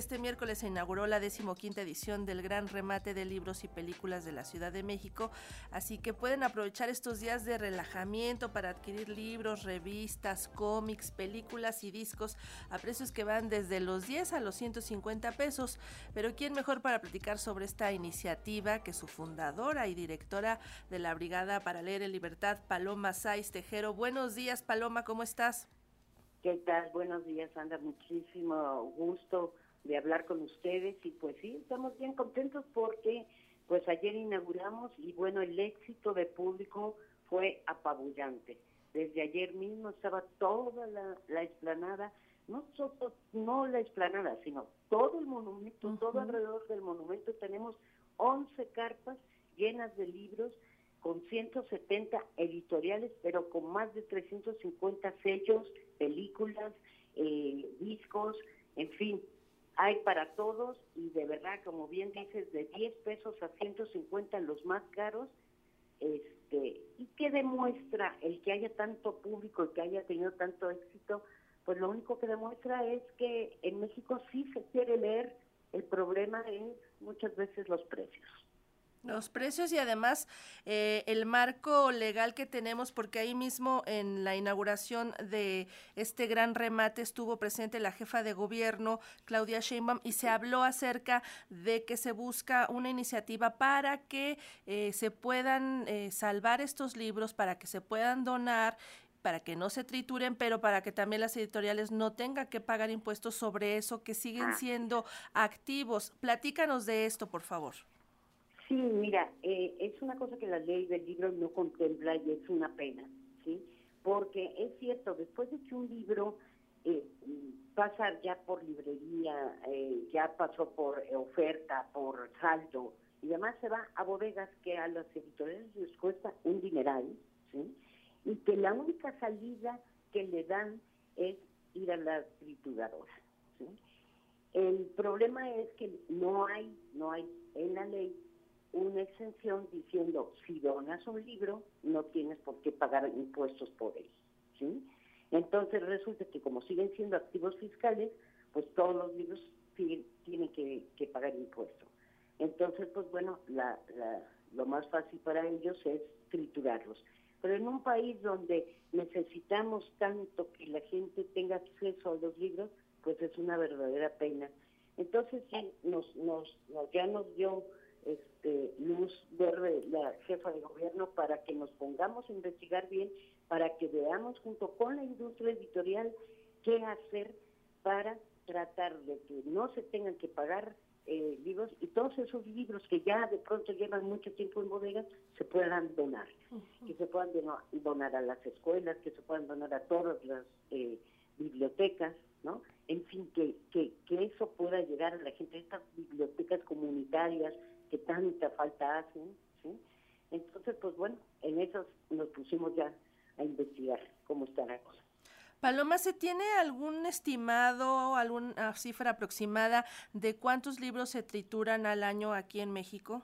este miércoles se inauguró la decimoquinta edición del gran remate de libros y películas de la Ciudad de México, así que pueden aprovechar estos días de relajamiento para adquirir libros, revistas, cómics, películas y discos a precios que van desde los 10 a los 150 pesos. Pero ¿quién mejor para platicar sobre esta iniciativa que su fundadora y directora de la Brigada para Leer en Libertad, Paloma Saiz Tejero? Buenos días, Paloma, ¿cómo estás? ¿Qué tal? Buenos días, Sandra. Muchísimo gusto de hablar con ustedes y pues sí, estamos bien contentos porque pues ayer inauguramos y bueno, el éxito de público fue apabullante. Desde ayer mismo estaba toda la, la explanada, no solo no la explanada, sino todo el monumento, todo alrededor del monumento tenemos 11 carpas llenas de libros con 170 editoriales, pero con más de 350 sellos, películas, eh, discos, en fin, hay para todos y de verdad, como bien dices, de 10 pesos a 150 los más caros, este, y qué demuestra el que haya tanto público y que haya tenido tanto éxito, pues lo único que demuestra es que en México sí se quiere leer, el problema es muchas veces los precios. Los precios y además eh, el marco legal que tenemos, porque ahí mismo en la inauguración de este gran remate estuvo presente la jefa de gobierno, Claudia Sheinbaum, y se habló acerca de que se busca una iniciativa para que eh, se puedan eh, salvar estos libros, para que se puedan donar para que no se trituren, pero para que también las editoriales no tengan que pagar impuestos sobre eso, que siguen siendo activos. Platícanos de esto, por favor. Sí, mira, eh, es una cosa que la ley del libro no contempla y es una pena, ¿sí? Porque es cierto, después de que un libro eh, pasa ya por librería, eh, ya pasó por oferta, por saldo, y además se va a bodegas que a las editoriales les cuesta un dineral, ¿sí? Y que la única salida que le dan es ir a la trituradora, ¿sí? El problema es que no hay, no hay en la ley una exención diciendo si donas un libro no tienes por qué pagar impuestos por él, ¿sí? Entonces resulta que como siguen siendo activos fiscales, pues todos los libros tienen que, pagar impuestos. Entonces, pues bueno, la, lo más fácil para ellos es triturarlos. Pero en un país donde necesitamos tanto que la gente tenga acceso a los libros, pues es una verdadera pena. Entonces, sí, nos, nos, ya nos dio este, luz verde la jefa de gobierno para que nos pongamos a investigar bien, para que veamos junto con la industria editorial qué hacer para tratar de que no se tengan que pagar eh, libros y todos esos libros que ya de pronto llevan mucho tiempo en bodegas se puedan donar, que se puedan donar a las escuelas, que se puedan donar a todas las eh, bibliotecas, ¿no? En fin, que, que, que eso pueda llegar a la gente, estas bibliotecas comunitarias, que tanta falta hacen, ¿sí? Entonces, pues bueno, en eso nos pusimos ya a investigar cómo está la cosa. Paloma, ¿se tiene algún estimado, alguna cifra aproximada de cuántos libros se trituran al año aquí en México?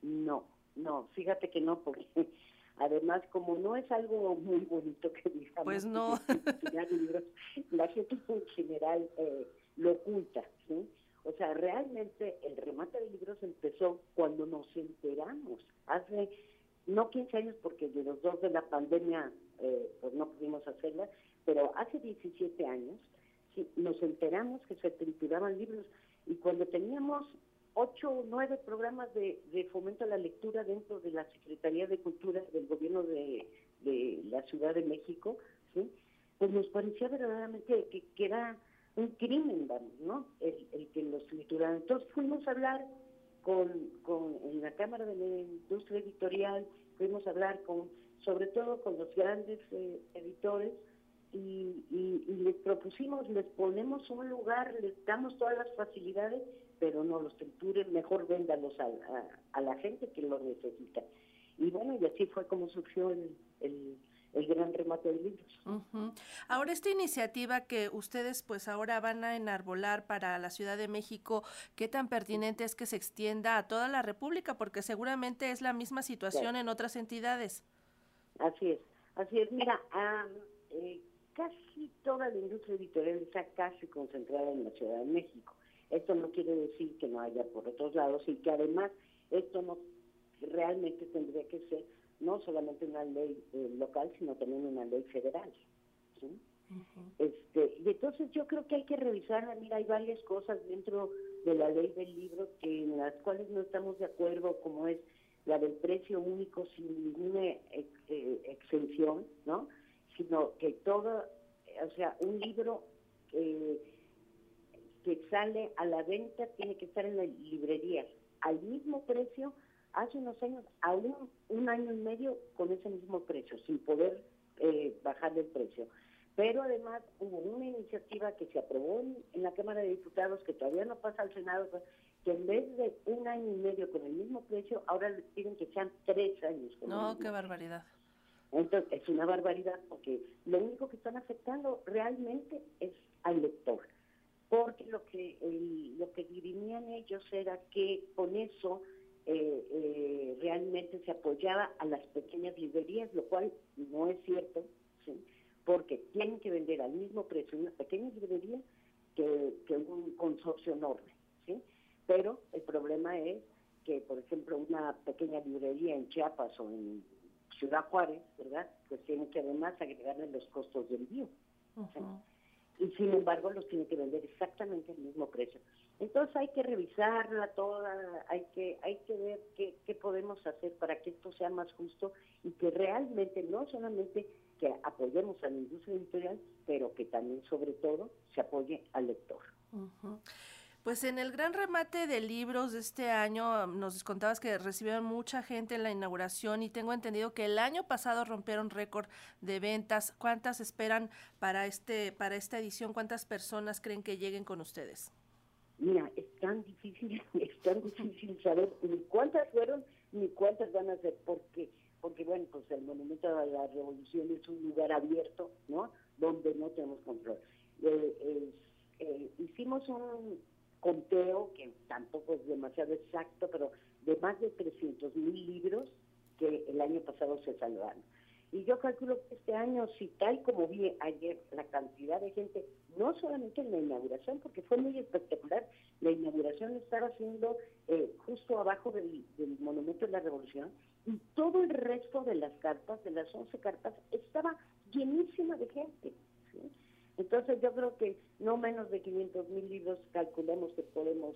No, no, fíjate que no, porque además como no es algo muy bonito que digamos, pues no. la gente en general eh, lo oculta, ¿sí? O sea, realmente el remate de libros empezó cuando nos enteramos, hace no 15 años porque de los dos de la pandemia eh, pues no pudimos hacerla, pero hace 17 años sí, nos enteramos que se trituraban libros y cuando teníamos ocho o nueve programas de, fomento a la lectura dentro de la Secretaría de Cultura del gobierno de, la Ciudad de México, ¿sí? pues nos parecía verdaderamente que, que era un crimen, ¿no? El, el que los trituraron. Entonces fuimos a hablar con, con, en la Cámara de la Industria Editorial, fuimos a hablar con, sobre todo con los grandes eh, editores, y, y, les propusimos, les ponemos un lugar, les damos todas las facilidades, pero no los trituren, mejor véndalos a, a, la gente que lo necesita. Y bueno, y así fue como surgió el, el el gran remate de libros. Ahora esta iniciativa que ustedes pues ahora van a enarbolar para la Ciudad de México, ¿qué tan pertinente es que se extienda a toda la República? Porque seguramente es la misma situación en otras entidades. Así es, así es. Mira, eh, casi toda la industria editorial está casi concentrada en la Ciudad de México. Esto no quiere decir que no haya por otros lados y que además esto no realmente tendría que ser no solamente una ley eh, local, sino también una ley federal. este, y entonces yo creo que hay que revisar, mira, hay varias cosas dentro de la ley del libro que en las cuales no estamos de acuerdo, como es la del precio único sin ninguna eh, exención, ¿no? Sino que todo, o sea, un libro que sale a la venta tiene que estar en las librerías al mismo precio hace unos años, aún un año y medio con ese mismo precio, sin poder eh, bajar el precio. Pero además hubo una iniciativa que se aprobó en, la Cámara de Diputados, que todavía no pasa al Senado, que en vez de un año y medio con el mismo precio, ahora les piden que sean tres años. Con no, qué barbaridad. Entonces, es una barbaridad porque lo único que están afectando realmente es al lector. Porque lo que, lo que dirimían ellos era que con eso eh, eh, realmente se apoyaba a las pequeñas librerías, lo cual no es cierto, porque tienen que vender al mismo precio una pequeña librería que, que un consorcio enorme. ¿sí? Pero el problema es que, por ejemplo, una pequeña librería en Chiapas o en Ciudad Juárez, ¿verdad? Pues tiene que además agregarle los costos de envío. Y sin embargo los tiene que vender exactamente al mismo precio. Entonces hay que revisarla toda, hay que, hay que ver qué, qué podemos hacer para que esto sea más justo y que realmente no solamente que apoyemos a la industria editorial, pero que también sobre todo se apoye al lector. Pues en el gran remate de libros de este año nos contabas que recibieron mucha gente en la inauguración y tengo entendido que el año pasado rompieron récord de ventas. ¿Cuántas esperan para este para esta edición? ¿Cuántas personas creen que lleguen con ustedes? Mira, es tan difícil, es tan difícil saber ni cuántas fueron ni cuántas van a ser, porque porque bueno, pues el Monumento a la Revolución es un lugar abierto, ¿no? Donde no tenemos control. Eh, eh, hicimos un conteo, que tampoco es demasiado exacto, pero de más de 300 mil libros que el año pasado se salvaron. Y yo calculo que este año, si tal como vi ayer, la cantidad de gente, no solamente en la inauguración, porque fue muy espectacular, la inauguración estaba haciendo eh, justo abajo del, Monumento de la Revolución, y todo el resto de las cartas, de las 11 cartas, estaba llenísima de gente. Entonces yo creo que no menos de 500 mil libros calculamos que podemos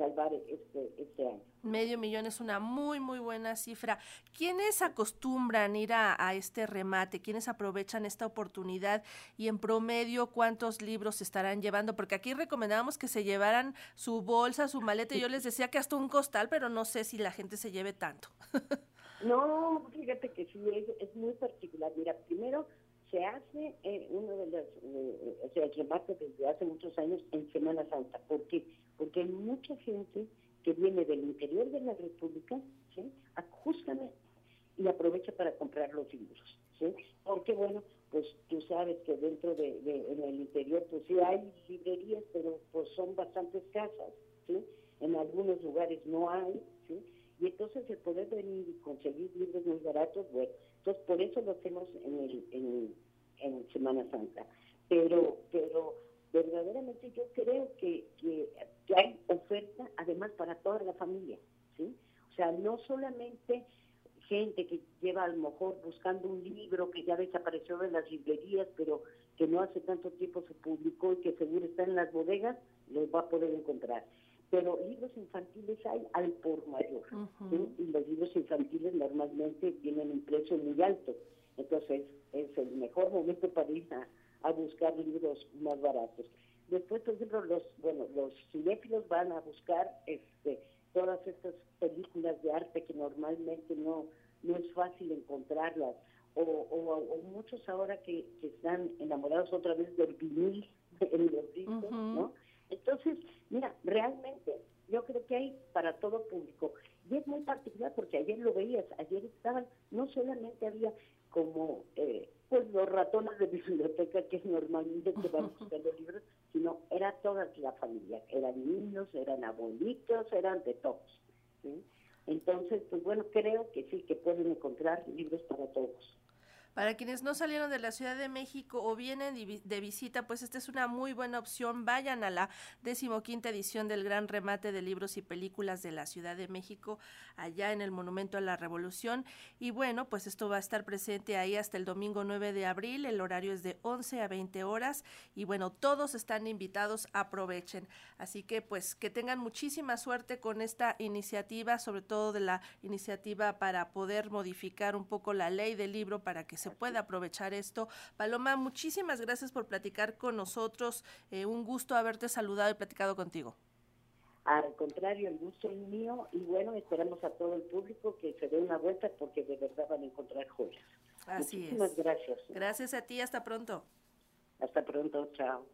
salvar este, este año. Medio millón es una muy, muy buena cifra. ¿Quiénes acostumbran ir a, este remate? ¿Quiénes aprovechan esta oportunidad? Y en promedio, ¿cuántos libros se estarán llevando? Porque aquí recomendábamos que se llevaran su bolsa, su maleta. Yo les decía que hasta un costal, pero no sé si la gente se lleve tanto. no, fíjate que sí, es, es muy particular. Mira, primero se hace eh, uno de los, eh, o sea, el remate desde hace muchos años en Semana Santa. ¿Por qué? Porque hay mucha gente que viene del interior de la República, ¿sí? Justamente, y aprovecha para comprar los libros, ¿sí? Porque, bueno, pues tú sabes que dentro de, en el interior, pues sí hay librerías, pero pues son bastante escasas, ¿sí? En algunos lugares no hay, ¿sí? Y entonces el poder venir y conseguir libros muy baratos, bueno, entonces por eso lo hacemos en, el, en, en Semana Santa. Pero, pero verdaderamente yo creo que, que, hay oferta además para toda la familia, ¿sí? O sea, no solamente gente que lleva a lo mejor buscando un libro que ya desapareció de las librerías, pero que no hace tanto tiempo se publicó y que seguro está en las bodegas, los va a poder encontrar pero libros infantiles hay al por mayor. Y los libros infantiles normalmente tienen un precio muy alto. Entonces es el mejor momento para ir a, buscar libros más baratos. Después, por ejemplo, los, bueno, los cinéfilos van a buscar este, todas estas películas de arte que normalmente no, no es fácil encontrarlas. O, o, muchos ahora que, están enamorados otra vez del vinil en los discos, ¿no? Entonces, mira, realmente yo creo que hay para todo público. Y es muy particular porque ayer lo veías, ayer estaban, no solamente había como eh, pues los ratones de biblioteca que normalmente te van buscando libros, sino era toda la familia, eran niños, eran abuelitos, eran de todos. Entonces, pues bueno, creo que sí, que pueden encontrar libros para todos. Para quienes no salieron de la Ciudad de México o vienen de visita, pues esta es una muy buena opción. Vayan a la decimoquinta edición del gran remate de libros y películas de la Ciudad de México, allá en el Monumento a la Revolución. Y bueno, pues esto va a estar presente ahí hasta el domingo 9 de abril. El horario es de 11 a 20 horas. Y bueno, todos están invitados, aprovechen. Así que pues que tengan muchísima suerte con esta iniciativa, sobre todo de la iniciativa para poder modificar un poco la ley del libro para que se pueda aprovechar esto. Paloma, muchísimas gracias por platicar con nosotros. Eh, un gusto haberte saludado y platicado contigo. Al contrario, el gusto es mío y bueno, esperamos a todo el público que se dé una vuelta porque de verdad van a encontrar joyas. Así Muchísimas gracias. Gracias a ti, hasta pronto. Hasta pronto, chao.